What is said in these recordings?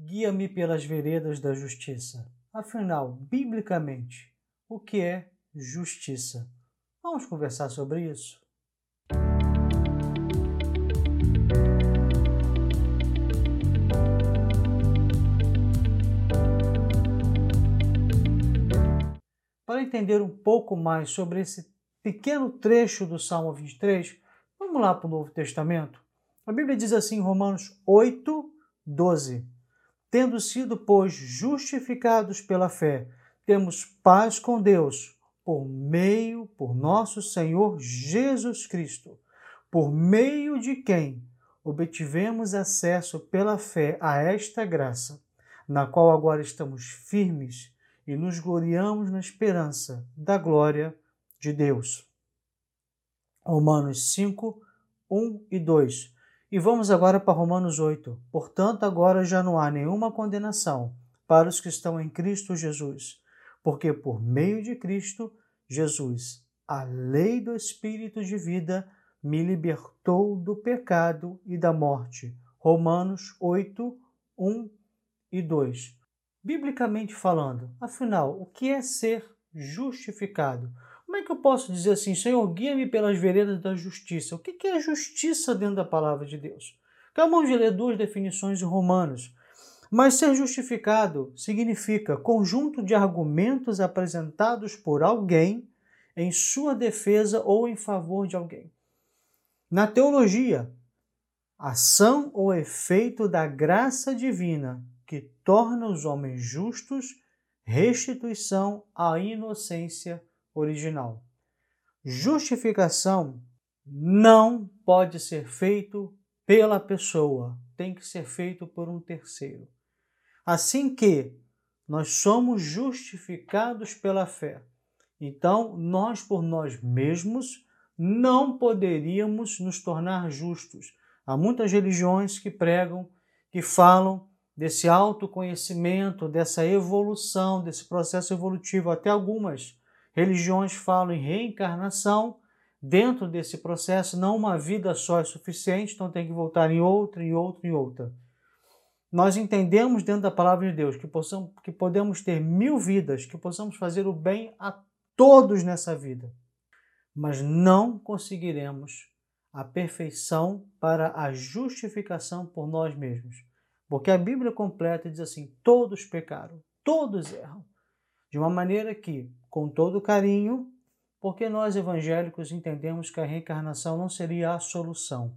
guia-me pelas veredas da justiça. Afinal, biblicamente, o que é justiça? Vamos conversar sobre isso? Para entender um pouco mais sobre esse pequeno trecho do Salmo 23, vamos lá para o Novo Testamento. A Bíblia diz assim em Romanos 8, 12: Tendo sido, pois, justificados pela fé, temos paz com Deus por meio, por nosso Senhor Jesus Cristo, por meio de quem obtivemos acesso pela fé a esta graça, na qual agora estamos firmes e nos gloriamos na esperança da glória de Deus. Romanos 5, 1 e 2. E vamos agora para Romanos 8. Portanto, agora já não há nenhuma condenação para os que estão em Cristo Jesus, porque por meio de Cristo Jesus, a lei do Espírito de vida me libertou do pecado e da morte. Romanos 8, 1 e 2. Biblicamente falando, afinal, o que é ser justificado? É que eu posso dizer assim, Senhor, guia-me pelas veredas da justiça? O que é justiça dentro da palavra de Deus? Acabamos de ler duas definições em Romanos. Mas ser justificado significa conjunto de argumentos apresentados por alguém em sua defesa ou em favor de alguém. Na teologia, ação ou efeito da graça divina que torna os homens justos, restituição à inocência original. Justificação não pode ser feito pela pessoa, tem que ser feito por um terceiro. Assim que nós somos justificados pela fé, então nós por nós mesmos não poderíamos nos tornar justos. Há muitas religiões que pregam, que falam desse autoconhecimento, dessa evolução, desse processo evolutivo, até algumas Religiões falam em reencarnação. Dentro desse processo, não uma vida só é suficiente, então tem que voltar em outra, em outra, em outra. Nós entendemos dentro da palavra de Deus que, possamos, que podemos ter mil vidas, que possamos fazer o bem a todos nessa vida, mas não conseguiremos a perfeição para a justificação por nós mesmos. Porque a Bíblia completa diz assim: todos pecaram, todos erram. De uma maneira que com todo carinho, porque nós evangélicos entendemos que a reencarnação não seria a solução.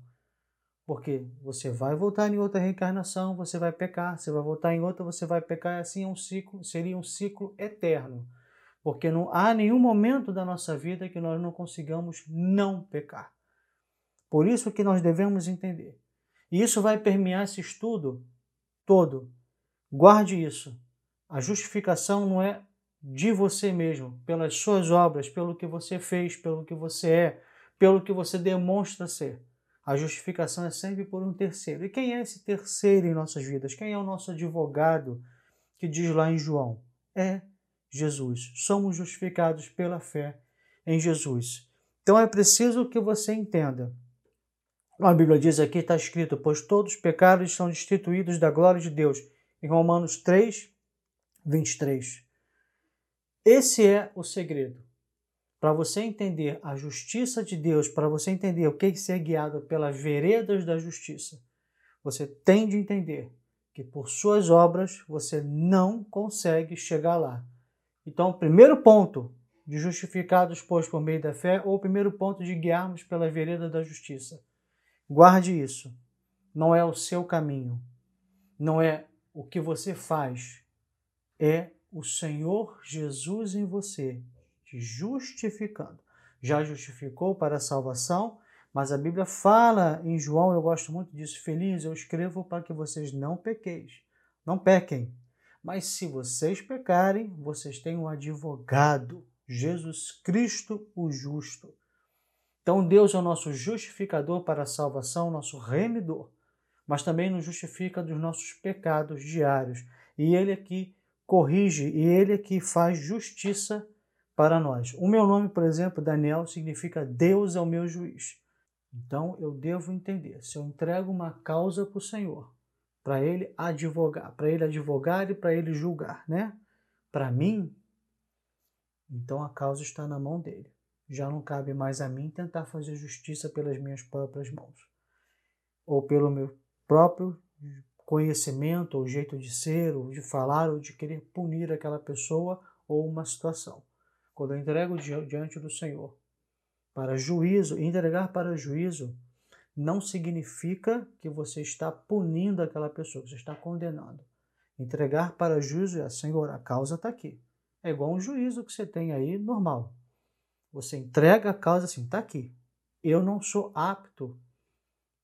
Porque você vai voltar em outra reencarnação, você vai pecar, você vai voltar em outra, você vai pecar, e assim é um ciclo, seria um ciclo eterno. Porque não há nenhum momento da nossa vida que nós não consigamos não pecar. Por isso que nós devemos entender. E isso vai permear esse estudo todo. Guarde isso. A justificação não é de você mesmo, pelas suas obras, pelo que você fez, pelo que você é, pelo que você demonstra ser. A justificação é sempre por um terceiro. E quem é esse terceiro em nossas vidas? Quem é o nosso advogado que diz lá em João? É Jesus. Somos justificados pela fé em Jesus. Então é preciso que você entenda. A Bíblia diz aqui, está escrito, pois todos os pecados são destituídos da glória de Deus. Em Romanos 3, 23. Esse é o segredo. Para você entender a justiça de Deus, para você entender o que é ser guiado pelas veredas da justiça, você tem de entender que por suas obras você não consegue chegar lá. Então, o primeiro ponto de justificados pois por meio da fé, ou o primeiro ponto de guiarmos pela vereda da justiça. Guarde isso. Não é o seu caminho, não é o que você faz, é o Senhor Jesus em você, te justificando. Já justificou para a salvação, mas a Bíblia fala em João, eu gosto muito disso, feliz, eu escrevo para que vocês não pequeis, não pequem. Mas se vocês pecarem, vocês têm um advogado, Jesus Cristo o justo. Então Deus é o nosso justificador para a salvação, nosso remidor, mas também nos justifica dos nossos pecados diários. E ele aqui corrige e ele é que faz justiça para nós. O meu nome, por exemplo, Daniel, significa Deus é o meu juiz. Então eu devo entender, se eu entrego uma causa para o Senhor, para ele advogar, para ele advogar e para ele julgar, né? Para mim, então a causa está na mão dele. Já não cabe mais a mim tentar fazer justiça pelas minhas próprias mãos, ou pelo meu próprio conhecimento, ou jeito de ser, ou de falar, ou de querer punir aquela pessoa ou uma situação. Quando eu entrego diante do Senhor para juízo, entregar para juízo não significa que você está punindo aquela pessoa, você está condenando. Entregar para juízo é, Senhor, a causa está aqui. É igual um juízo que você tem aí normal. Você entrega a causa assim, está aqui. Eu não sou apto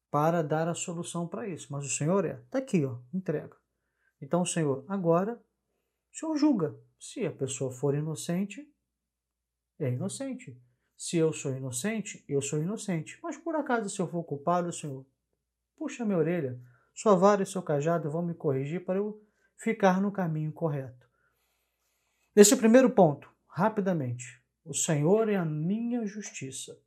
para dar a solução para isso, mas o Senhor é. Está aqui, ó, entrega. Então, Senhor, agora, o Senhor julga. Se a pessoa for inocente, é inocente. Se eu sou inocente, eu sou inocente. Mas por acaso, se eu for culpado, Senhor, puxa minha orelha, sua vara e seu cajado vão me corrigir para eu ficar no caminho correto. Nesse primeiro ponto, rapidamente, o Senhor é a minha justiça.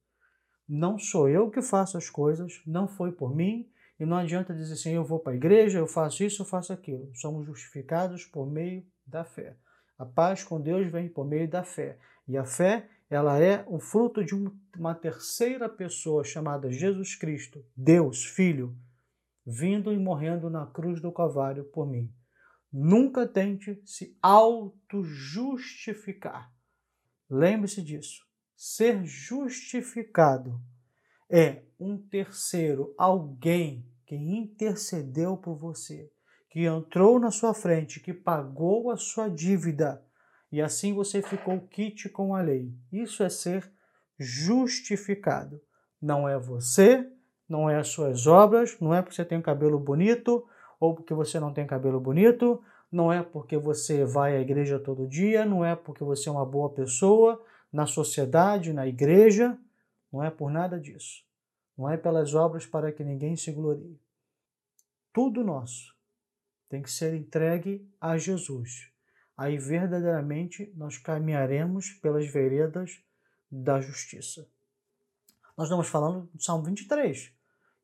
Não sou eu que faço as coisas, não foi por mim, e não adianta dizer assim, eu vou para a igreja, eu faço isso, eu faço aquilo. Somos justificados por meio da fé. A paz com Deus vem por meio da fé. E a fé ela é o fruto de uma terceira pessoa chamada Jesus Cristo, Deus, Filho, vindo e morrendo na cruz do Calvário por mim. Nunca tente se auto-justificar. Lembre-se disso. Ser justificado é um terceiro, alguém que intercedeu por você, que entrou na sua frente, que pagou a sua dívida e assim você ficou quite com a lei. Isso é ser justificado. Não é você, não é as suas obras, não é porque você tem um cabelo bonito ou porque você não tem cabelo bonito, não é porque você vai à igreja todo dia, não é porque você é uma boa pessoa na sociedade, na igreja, não é por nada disso. Não é pelas obras para que ninguém se glorie. Tudo nosso tem que ser entregue a Jesus aí verdadeiramente nós caminharemos pelas veredas da justiça. Nós estamos falando do Salmo 23.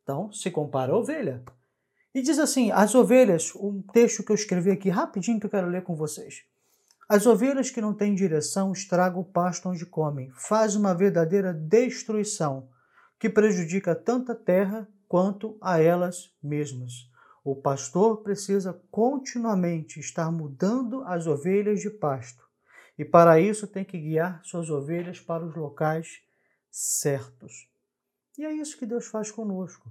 Então, se compara a ovelha. E diz assim: as ovelhas, um texto que eu escrevi aqui rapidinho que eu quero ler com vocês. As ovelhas que não têm direção estragam o pasto onde comem, faz uma verdadeira destruição que prejudica tanto a terra quanto a elas mesmas. O pastor precisa continuamente estar mudando as ovelhas de pasto e, para isso, tem que guiar suas ovelhas para os locais certos. E é isso que Deus faz conosco.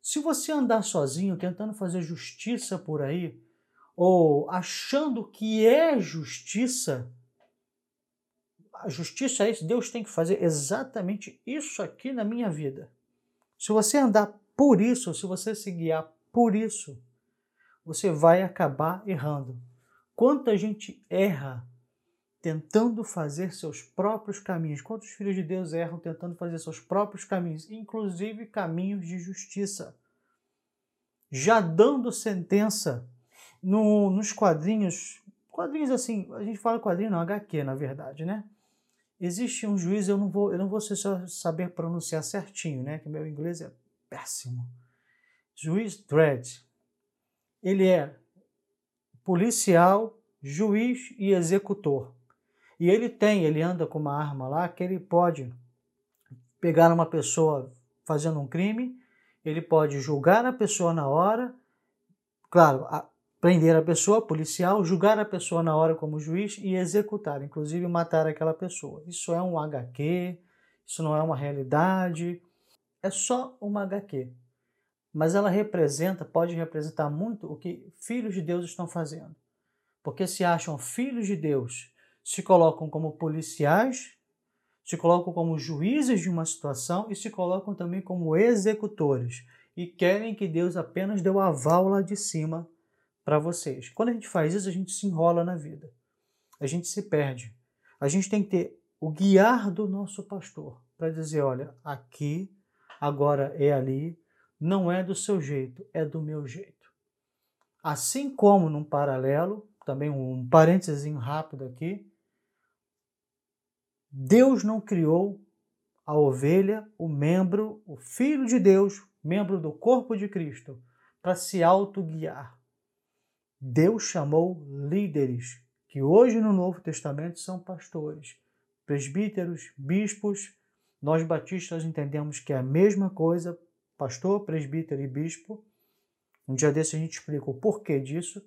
Se você andar sozinho, tentando fazer justiça por aí, ou achando que é justiça, a justiça é isso, Deus tem que fazer exatamente isso aqui na minha vida. Se você andar por isso, se você se guiar por isso, você vai acabar errando. Quanta gente erra tentando fazer seus próprios caminhos? Quantos filhos de Deus erram tentando fazer seus próprios caminhos, inclusive caminhos de justiça? Já dando sentença no, nos quadrinhos, quadrinhos assim, a gente fala quadrinho não, HQ na verdade, né? Existe um juiz, eu não vou, eu não vou saber pronunciar certinho, né? Que meu inglês é péssimo juiz Dredd. Ele é policial, juiz e executor. E ele tem, ele anda com uma arma lá que ele pode pegar uma pessoa fazendo um crime, ele pode julgar a pessoa na hora, claro, a, prender a pessoa, policial, julgar a pessoa na hora como juiz e executar, inclusive matar aquela pessoa. Isso é um HQ, isso não é uma realidade, é só uma HQ mas ela representa, pode representar muito o que filhos de Deus estão fazendo. Porque se acham filhos de Deus, se colocam como policiais, se colocam como juízes de uma situação e se colocam também como executores e querem que Deus apenas dê o aval lá de cima para vocês. Quando a gente faz isso, a gente se enrola na vida. A gente se perde. A gente tem que ter o guiar do nosso pastor para dizer, olha, aqui, agora é ali, não é do seu jeito, é do meu jeito. Assim como num paralelo, também um parênteses rápido aqui, Deus não criou a ovelha, o membro, o filho de Deus, membro do corpo de Cristo, para se autoguiar. Deus chamou líderes, que hoje no Novo Testamento são pastores, presbíteros, bispos. Nós batistas entendemos que é a mesma coisa, pastor, presbítero e bispo. Um dia desse a gente explica o porquê disso,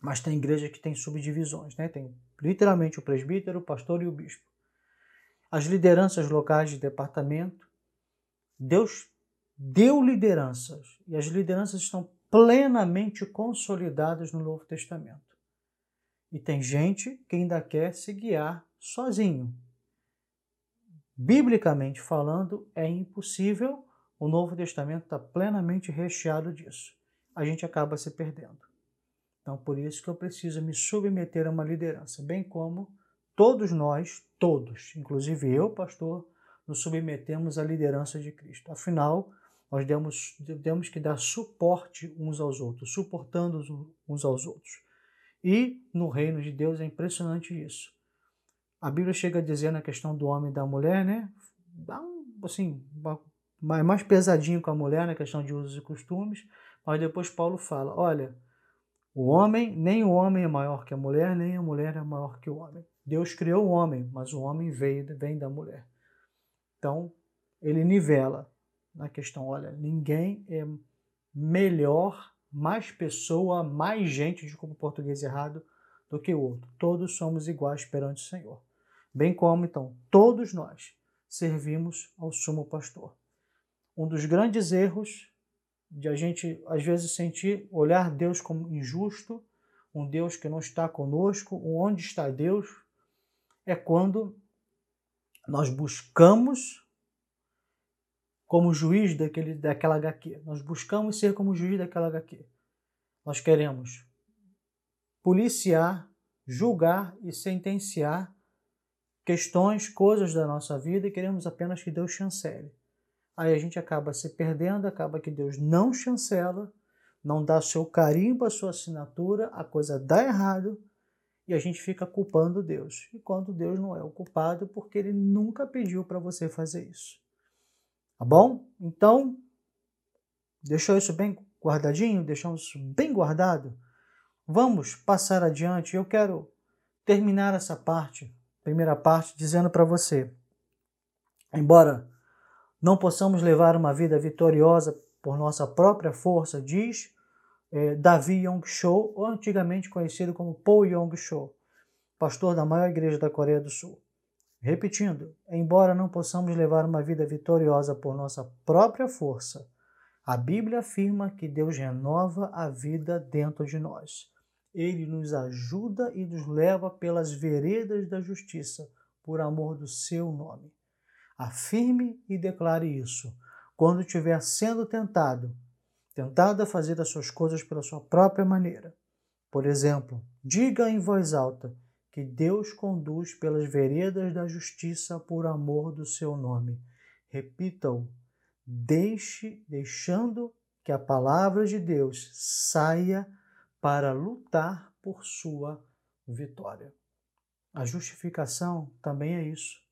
mas tem igreja que tem subdivisões, né? Tem literalmente o presbítero, o pastor e o bispo. As lideranças locais de departamento, Deus deu lideranças e as lideranças estão plenamente consolidadas no Novo Testamento. E tem gente que ainda quer se guiar sozinho. Biblicamente falando, é impossível, o Novo Testamento está plenamente recheado disso. A gente acaba se perdendo. Então, por isso que eu preciso me submeter a uma liderança, bem como todos nós, todos, inclusive eu, pastor, nos submetemos à liderança de Cristo. Afinal, nós temos, temos que dar suporte uns aos outros, suportando uns aos outros. E no reino de Deus é impressionante isso. A Bíblia chega a dizer na questão do homem e da mulher, né? Assim, mais pesadinho com a mulher na questão de usos e costumes, mas depois Paulo fala: olha, o homem, nem o homem é maior que a mulher, nem a mulher é maior que o homem. Deus criou o homem, mas o homem veio, vem da mulher. Então, ele nivela na questão, olha, ninguém é melhor, mais pessoa, mais gente, de como português errado, do que o outro. Todos somos iguais perante o Senhor. Bem como, então, todos nós servimos ao sumo pastor. Um dos grandes erros de a gente, às vezes, sentir, olhar Deus como injusto, um Deus que não está conosco, onde está Deus, é quando nós buscamos como juiz daquele, daquela HQ. Nós buscamos ser como juiz daquela HQ. Nós queremos policiar, julgar e sentenciar questões, coisas da nossa vida e queremos apenas que Deus chancele. Aí a gente acaba se perdendo, acaba que Deus não chancela, não dá seu carimbo, a sua assinatura, a coisa dá errado e a gente fica culpando Deus. E quando Deus não é o culpado, porque ele nunca pediu para você fazer isso. Tá bom? Então, deixou isso bem guardadinho? Deixamos isso bem guardado? Vamos passar adiante. Eu quero terminar essa parte, primeira parte, dizendo para você: embora não possamos levar uma vida vitoriosa por nossa própria força, diz é, Davi Yong-cho, antigamente conhecido como Paul Yong-cho, pastor da maior igreja da Coreia do Sul. Repetindo, embora não possamos levar uma vida vitoriosa por nossa própria força, a Bíblia afirma que Deus renova a vida dentro de nós. Ele nos ajuda e nos leva pelas veredas da justiça, por amor do seu nome. Afirme e declare isso. Quando estiver sendo tentado, tentado a fazer as suas coisas pela sua própria maneira. Por exemplo, diga em voz alta: que Deus conduz pelas veredas da justiça por amor do seu nome. Repita-o, deixe, deixando que a palavra de Deus saia para lutar por sua vitória. A justificação também é isso.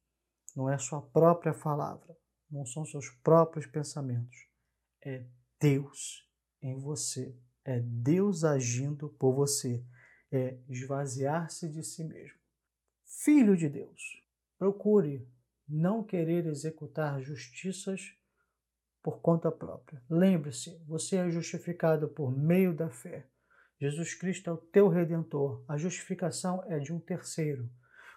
Não é sua própria palavra, não são seus próprios pensamentos. É Deus em você. É Deus agindo por você é esvaziar-se de si mesmo. Filho de Deus, procure não querer executar justiças por conta própria. Lembre-se, você é justificado por meio da fé. Jesus Cristo é o teu redentor. A justificação é de um terceiro.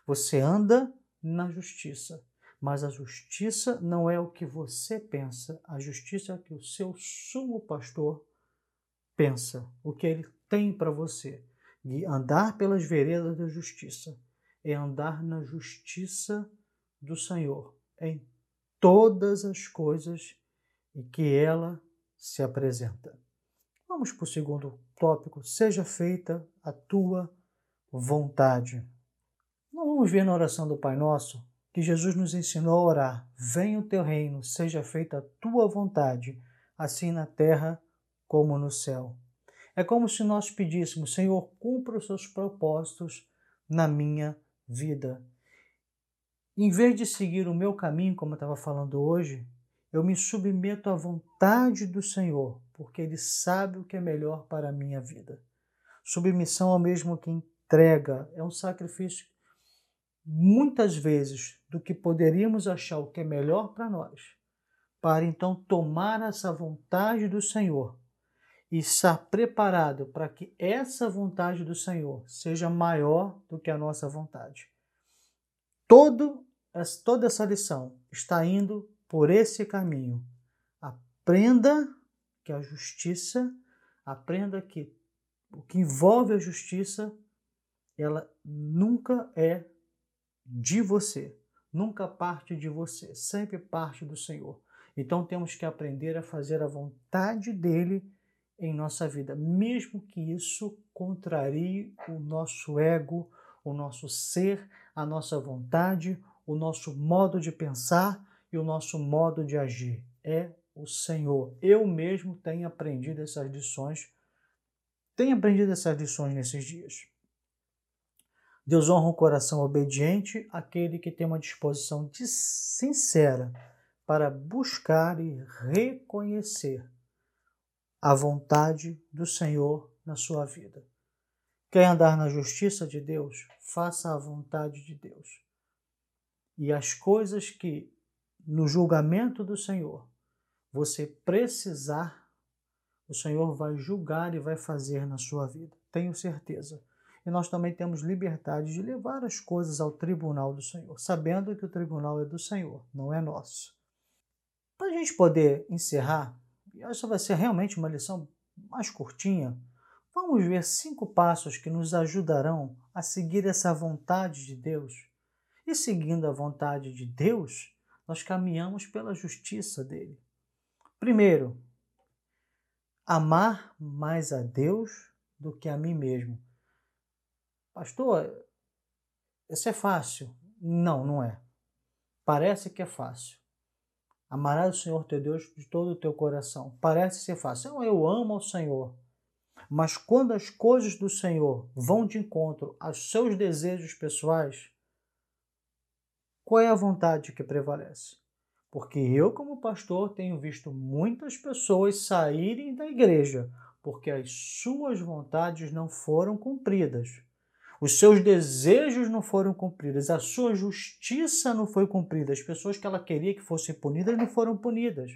Você anda na justiça, mas a justiça não é o que você pensa. A justiça é o que o seu sumo pastor pensa, o que ele tem para você. E andar pelas veredas da justiça é andar na justiça do Senhor em todas as coisas em que ela se apresenta. Vamos para o segundo tópico. Seja feita a tua vontade. Vamos ver na oração do Pai Nosso que Jesus nos ensinou a orar: Venha o teu reino, seja feita a tua vontade, assim na terra como no céu. É como se nós pedíssemos, Senhor, cumpra os seus propósitos na minha vida. Em vez de seguir o meu caminho, como eu estava falando hoje, eu me submeto à vontade do Senhor, porque Ele sabe o que é melhor para a minha vida. Submissão ao mesmo que entrega é um sacrifício muitas vezes do que poderíamos achar o que é melhor para nós, para então tomar essa vontade do Senhor e estar preparado para que essa vontade do Senhor seja maior do que a nossa vontade. Todo, toda essa lição está indo por esse caminho. Aprenda que a justiça, aprenda que o que envolve a justiça, ela nunca é de você, nunca parte de você, sempre parte do Senhor. Então temos que aprender a fazer a vontade dele em nossa vida, mesmo que isso contrarie o nosso ego, o nosso ser, a nossa vontade, o nosso modo de pensar e o nosso modo de agir. É o Senhor. Eu mesmo tenho aprendido essas lições, tenho aprendido essas lições nesses dias. Deus honra o coração obediente, aquele que tem uma disposição sincera para buscar e reconhecer a vontade do Senhor na sua vida. Quer andar na justiça de Deus? Faça a vontade de Deus. E as coisas que no julgamento do Senhor você precisar, o Senhor vai julgar e vai fazer na sua vida. Tenho certeza. E nós também temos liberdade de levar as coisas ao tribunal do Senhor, sabendo que o tribunal é do Senhor, não é nosso. Para a gente poder encerrar, essa vai ser realmente uma lição mais curtinha, vamos ver cinco passos que nos ajudarão a seguir essa vontade de Deus. E seguindo a vontade de Deus, nós caminhamos pela justiça dele. Primeiro, amar mais a Deus do que a mim mesmo. Pastor, isso é fácil. Não, não é. Parece que é fácil. Amarás o Senhor teu Deus de todo o teu coração. Parece ser fácil. Eu amo ao Senhor. Mas quando as coisas do Senhor vão de encontro aos seus desejos pessoais, qual é a vontade que prevalece? Porque eu, como pastor, tenho visto muitas pessoas saírem da igreja porque as suas vontades não foram cumpridas. Os seus desejos não foram cumpridos, a sua justiça não foi cumprida, as pessoas que ela queria que fossem punidas não foram punidas.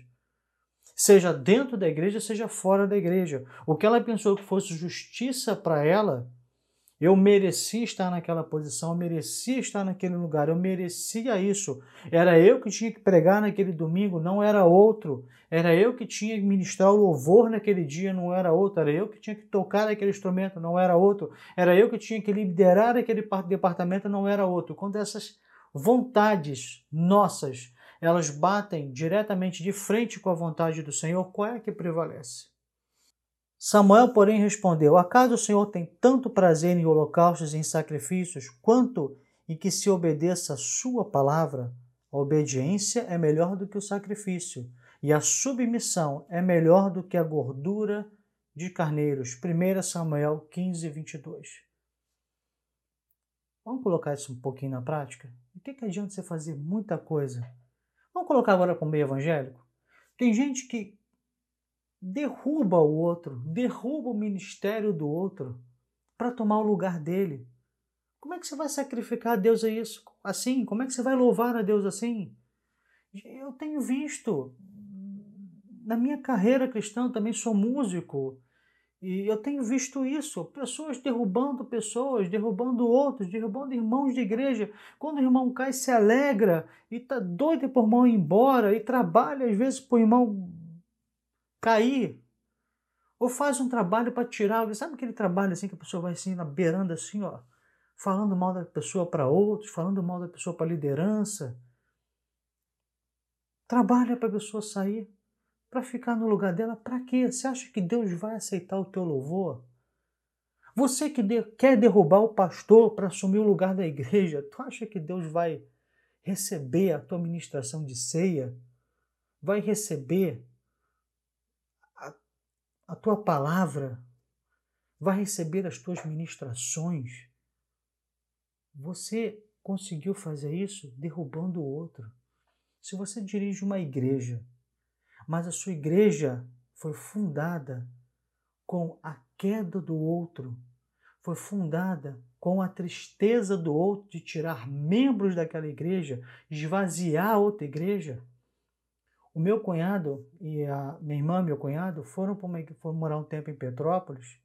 Seja dentro da igreja, seja fora da igreja. O que ela pensou que fosse justiça para ela, eu merecia estar naquela posição, eu merecia estar naquele lugar, eu merecia isso. Era eu que tinha que pregar naquele domingo, não era outro. Era eu que tinha que ministrar o louvor naquele dia, não era outro. Era eu que tinha que tocar aquele instrumento, não era outro. Era eu que tinha que liderar aquele departamento, não era outro. Quando essas vontades nossas, elas batem diretamente de frente com a vontade do Senhor, qual é que prevalece? Samuel, porém, respondeu: Acaso o Senhor tem tanto prazer em holocaustos e em sacrifícios, quanto em que se obedeça a sua palavra? A obediência é melhor do que o sacrifício, e a submissão é melhor do que a gordura de carneiros. 1 Samuel 15, 22. Vamos colocar isso um pouquinho na prática? O que, que adianta você fazer muita coisa? Vamos colocar agora com o meio evangélico? Tem gente que derruba o outro, derruba o ministério do outro para tomar o lugar dele. Como é que você vai sacrificar a Deus a isso assim? Como é que você vai louvar a Deus assim? Eu tenho visto na minha carreira cristã, também sou músico, e eu tenho visto isso, pessoas derrubando pessoas, derrubando outros, derrubando irmãos de igreja. Quando o irmão cai, se alegra e está doido por irmão ir embora e trabalha às vezes o irmão cair. Ou faz um trabalho para tirar. Sabe aquele trabalho assim que a pessoa vai assim na beiranda assim, ó, falando mal da pessoa para outros, falando mal da pessoa para liderança. Trabalha para a pessoa sair, para ficar no lugar dela. Para quê? Você acha que Deus vai aceitar o teu louvor? Você que de, quer derrubar o pastor para assumir o lugar da igreja, tu acha que Deus vai receber a tua ministração de ceia? Vai receber a tua palavra, vai receber as tuas ministrações. Você conseguiu fazer isso derrubando o outro. Se você dirige uma igreja, mas a sua igreja foi fundada com a queda do outro, foi fundada com a tristeza do outro de tirar membros daquela igreja, esvaziar outra igreja. O meu cunhado e a minha irmã, meu cunhado, foram, para uma, foram morar um tempo em Petrópolis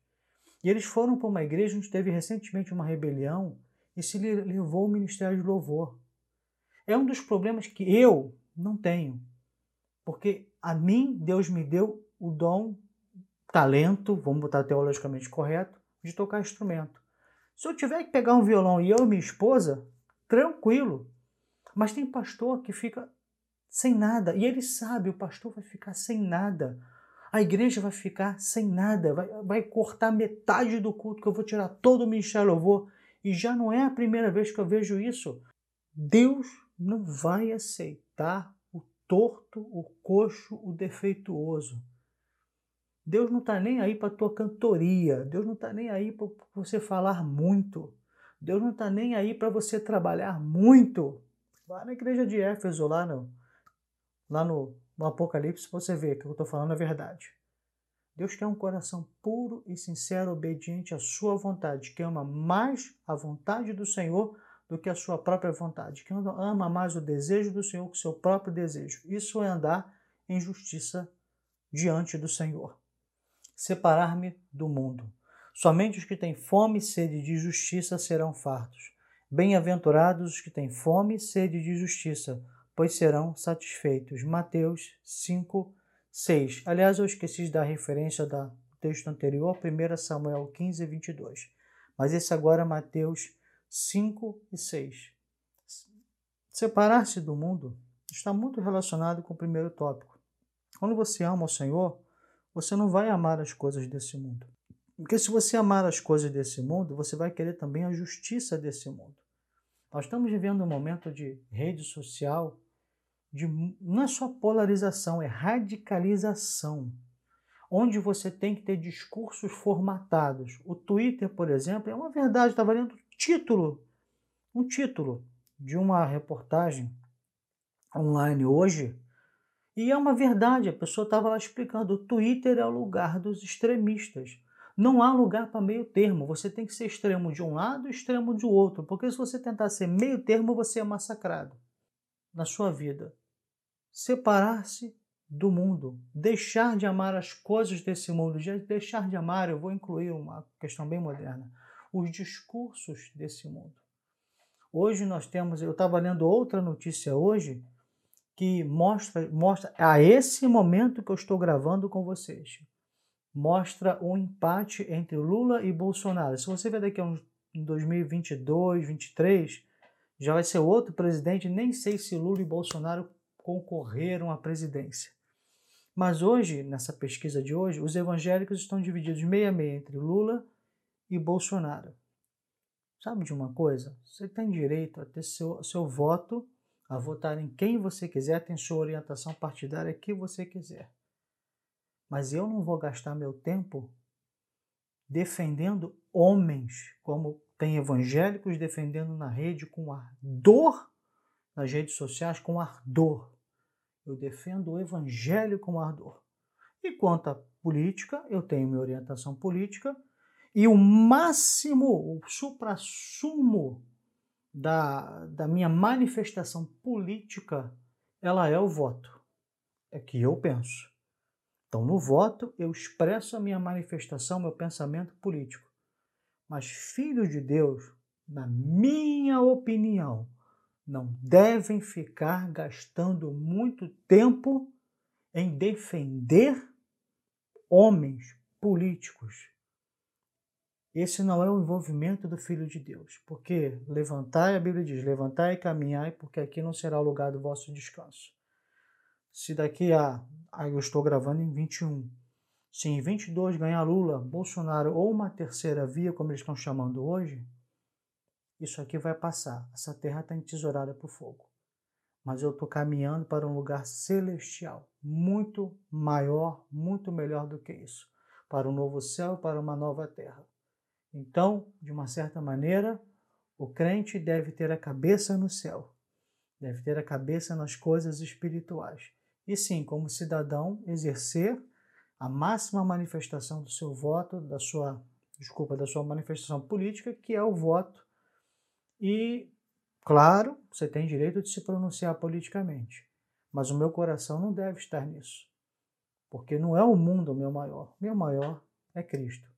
e eles foram para uma igreja onde teve recentemente uma rebelião e se levou o ministério de louvor. É um dos problemas que eu não tenho, porque a mim Deus me deu o dom, talento, vamos botar teologicamente correto, de tocar instrumento. Se eu tiver que pegar um violão e eu e minha esposa, tranquilo. Mas tem pastor que fica sem nada. E ele sabe, o pastor vai ficar sem nada. A igreja vai ficar sem nada. Vai, vai cortar metade do culto, que eu vou tirar todo o ministério louvor. E já não é a primeira vez que eu vejo isso. Deus não vai aceitar o torto, o coxo, o defeituoso. Deus não está nem aí para a tua cantoria. Deus não está nem aí para você falar muito. Deus não está nem aí para você trabalhar muito. Vá na igreja de Éfeso, lá no, lá no, no Apocalipse, você vê que eu estou falando a verdade. Deus quer um coração puro e sincero, obediente à sua vontade, que ama mais a vontade do Senhor do que a sua própria vontade, que ama mais o desejo do Senhor que o seu próprio desejo. Isso é andar em justiça diante do Senhor separar-me do mundo. Somente os que têm fome e sede de justiça serão fartos. Bem-aventurados os que têm fome e sede de justiça, pois serão satisfeitos. Mateus 5, 6. Aliás, eu esqueci de dar referência do texto anterior, 1 Samuel 15, 22. Mas esse agora é Mateus 5 e 6. Separar-se do mundo está muito relacionado com o primeiro tópico. Quando você ama o Senhor, você não vai amar as coisas desse mundo. Porque se você amar as coisas desse mundo, você vai querer também a justiça desse mundo. Nós estamos vivendo um momento de rede social, de, não é só polarização, é radicalização, onde você tem que ter discursos formatados. O Twitter, por exemplo, é uma verdade, estava lendo título, um título de uma reportagem online hoje, e é uma verdade, a pessoa estava lá explicando: o Twitter é o lugar dos extremistas. Não há lugar para meio termo. Você tem que ser extremo de um lado e extremo do outro, porque se você tentar ser meio termo, você é massacrado na sua vida. Separar-se do mundo, deixar de amar as coisas desse mundo, deixar de amar, eu vou incluir uma questão bem moderna, os discursos desse mundo. Hoje nós temos, eu estava lendo outra notícia hoje, que mostra, mostra a esse momento que eu estou gravando com vocês, mostra um empate entre Lula e Bolsonaro. Se você ver daqui a uns 2022, 2023, já vai ser outro presidente, nem sei se Lula e Bolsonaro concorreram à presidência. Mas hoje, nessa pesquisa de hoje, os evangélicos estão divididos meia meia entre Lula e Bolsonaro. Sabe de uma coisa? Você tem direito a ter seu, seu voto a votar em quem você quiser, tem sua orientação partidária que você quiser. Mas eu não vou gastar meu tempo defendendo homens, como tem evangélicos defendendo na rede com ardor, nas redes sociais com ardor. Eu defendo o evangelho com ardor. E quanto à política, eu tenho minha orientação política e o máximo, o supra-sumo da, da minha manifestação política, ela é o voto. É que eu penso. Então, no voto, eu expresso a minha manifestação, meu pensamento político. Mas filhos de Deus, na minha opinião, não devem ficar gastando muito tempo em defender homens políticos esse não é o envolvimento do Filho de Deus. Porque levantai, a Bíblia diz, levantai e caminhai, porque aqui não será o lugar do vosso descanso. Se daqui a. Aí eu estou gravando em 21. Se em 22 ganhar Lula, Bolsonaro ou uma terceira via, como eles estão chamando hoje, isso aqui vai passar. Essa terra está entesourada o fogo. Mas eu estou caminhando para um lugar celestial, muito maior, muito melhor do que isso. Para um novo céu, para uma nova terra. Então, de uma certa maneira, o crente deve ter a cabeça no céu, deve ter a cabeça nas coisas espirituais. E sim, como cidadão, exercer a máxima manifestação do seu voto, da sua, desculpa, da sua manifestação política, que é o voto. E, claro, você tem direito de se pronunciar politicamente, mas o meu coração não deve estar nisso, porque não é o mundo o meu maior, meu maior é Cristo.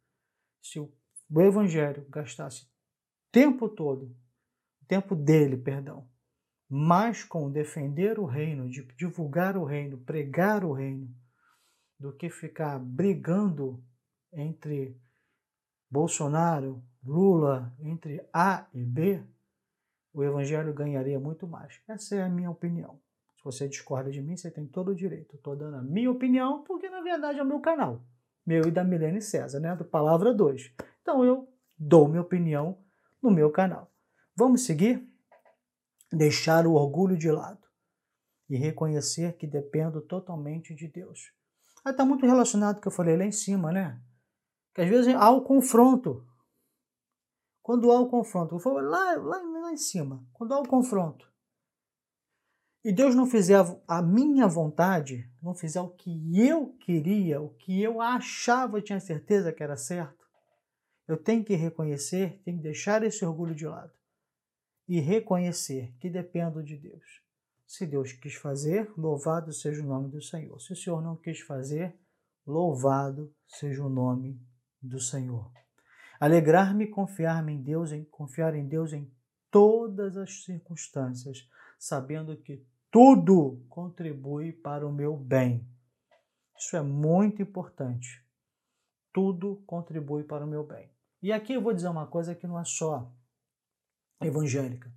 Se o Evangelho gastasse o tempo todo, o tempo dele, perdão, mais com defender o reino, de divulgar o reino, pregar o reino, do que ficar brigando entre Bolsonaro, Lula, entre A e B, o evangelho ganharia muito mais. Essa é a minha opinião. Se você discorda de mim, você tem todo o direito. Estou dando a minha opinião, porque na verdade é o meu canal. Meu e da Milene César, né? Do Palavra 2. Então eu dou minha opinião no meu canal. Vamos seguir? Deixar o orgulho de lado e reconhecer que dependo totalmente de Deus. Está muito relacionado com o que eu falei lá em cima, né? Que às vezes há o confronto. Quando há o confronto, falo lá, lá, lá em cima, quando há o confronto, e Deus não fizer a minha vontade, não fizer o que eu queria, o que eu achava, tinha certeza que era certo, eu tenho que reconhecer, tenho que deixar esse orgulho de lado e reconhecer que dependo de Deus. Se Deus quis fazer, louvado seja o nome do Senhor. Se o Senhor não quis fazer, louvado seja o nome do Senhor. Alegrar-me confiar-me em Deus, em confiar em Deus em todas as circunstâncias, sabendo que tudo contribui para o meu bem. Isso é muito importante. Tudo contribui para o meu bem. E aqui eu vou dizer uma coisa que não é só evangélica.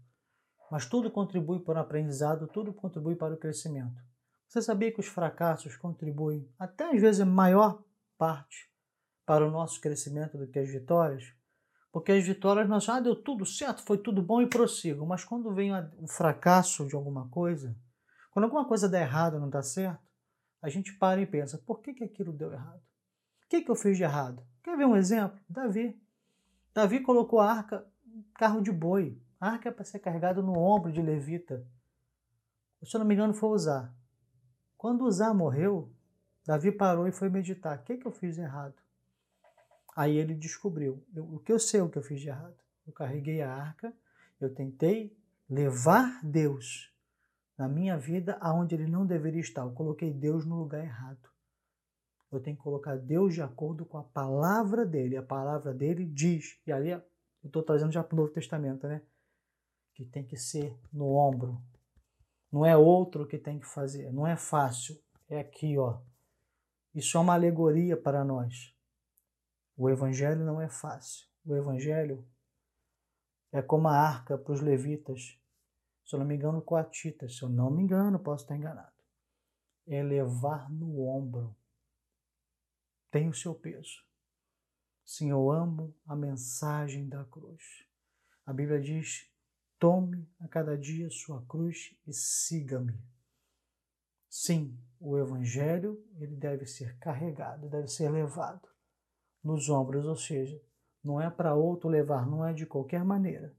Mas tudo contribui para o aprendizado, tudo contribui para o crescimento. Você sabia que os fracassos contribuem, até às vezes, a maior parte, para o nosso crescimento do que as vitórias? Porque as vitórias nós ah, deu tudo certo, foi tudo bom e prossigo. Mas quando vem o fracasso de alguma coisa, quando alguma coisa dá errado, não dá certo, a gente para e pensa, por que, que aquilo deu errado? O que, que eu fiz de errado? Quer ver um exemplo? Davi. Davi colocou a arca, carro de boi. A arca é para ser carregado no ombro de levita. Se eu não me engano, foi usar. Quando Uzá morreu, Davi parou e foi meditar. O que, que eu fiz de errado? Aí ele descobriu. Eu, o que eu sei o que eu fiz de errado? Eu carreguei a arca, eu tentei levar Deus na minha vida aonde ele não deveria estar. Eu coloquei Deus no lugar errado. Eu tenho que colocar Deus de acordo com a palavra dele. A palavra dele diz, e ali eu estou trazendo já para o Novo Testamento, né? que tem que ser no ombro. Não é outro que tem que fazer. Não é fácil. É aqui, ó. Isso é uma alegoria para nós. O evangelho não é fácil. O evangelho é como a arca para os levitas. Se eu não me engano, coatitas. Se eu não me engano, posso estar enganado. É levar no ombro. Tem o seu peso. Sim, eu amo a mensagem da cruz. A Bíblia diz Tome a cada dia sua cruz e siga-me. Sim, o evangelho ele deve ser carregado, deve ser levado nos ombros, ou seja, não é para outro levar, não é de qualquer maneira,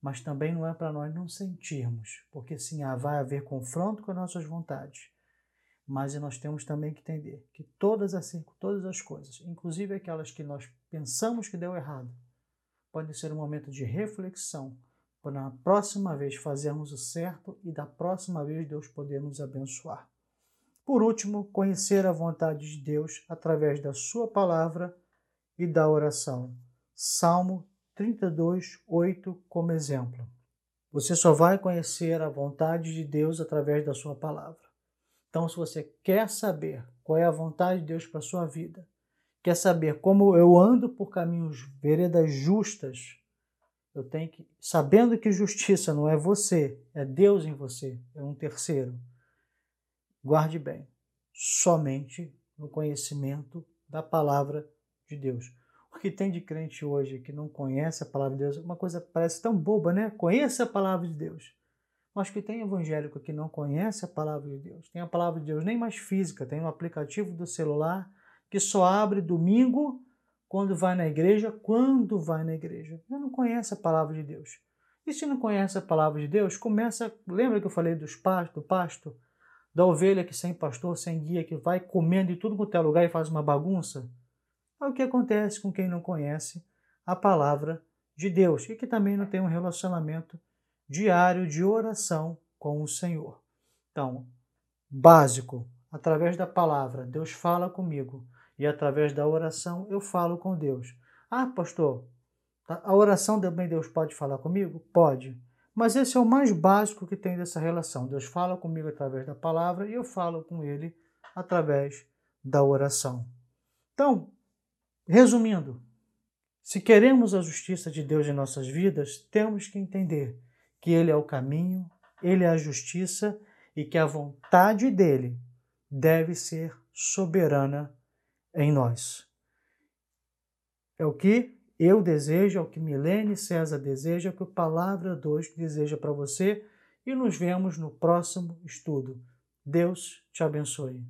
mas também não é para nós não sentirmos, porque sim, vai haver confronto com as nossas vontades, mas nós temos também que entender que todas as, todas as coisas, inclusive aquelas que nós pensamos que deu errado, podem ser um momento de reflexão para na próxima vez fazermos o certo e da próxima vez Deus poder nos abençoar. Por último, conhecer a vontade de Deus através da Sua palavra e da oração. Salmo 32, 8 como exemplo. Você só vai conhecer a vontade de Deus através da Sua palavra. Então, se você quer saber qual é a vontade de Deus para a sua vida, quer saber como eu ando por caminhos, veredas justas, eu tenho que, sabendo que justiça não é você, é Deus em você, é um terceiro. Guarde bem, somente no conhecimento da palavra de Deus. O que tem de crente hoje que não conhece a palavra de Deus, uma coisa parece tão boba, né? Conheça a palavra de Deus. Mas que tem evangélico que não conhece a palavra de Deus, tem a palavra de Deus nem mais física, tem um aplicativo do celular que só abre domingo quando vai na igreja, quando vai na igreja. Eu não conhece a palavra de Deus. E se não conhece a palavra de Deus, começa. Lembra que eu falei dos pastos, do pasto? da ovelha que sem pastor, sem guia, que vai comendo em tudo quanto é lugar e faz uma bagunça? É o que acontece com quem não conhece a palavra de Deus e que também não tem um relacionamento diário de oração com o Senhor. Então, básico, através da palavra, Deus fala comigo e através da oração eu falo com Deus. Ah, pastor, a oração também Deus pode falar comigo? Pode. Mas esse é o mais básico que tem dessa relação. Deus fala comigo através da palavra e eu falo com ele através da oração. Então, resumindo, se queremos a justiça de Deus em nossas vidas, temos que entender que Ele é o caminho, Ele é a justiça e que a vontade dele deve ser soberana em nós. É o que eu desejo, é o que Milene César deseja, é o que a Palavra 2 deseja para você e nos vemos no próximo estudo. Deus te abençoe.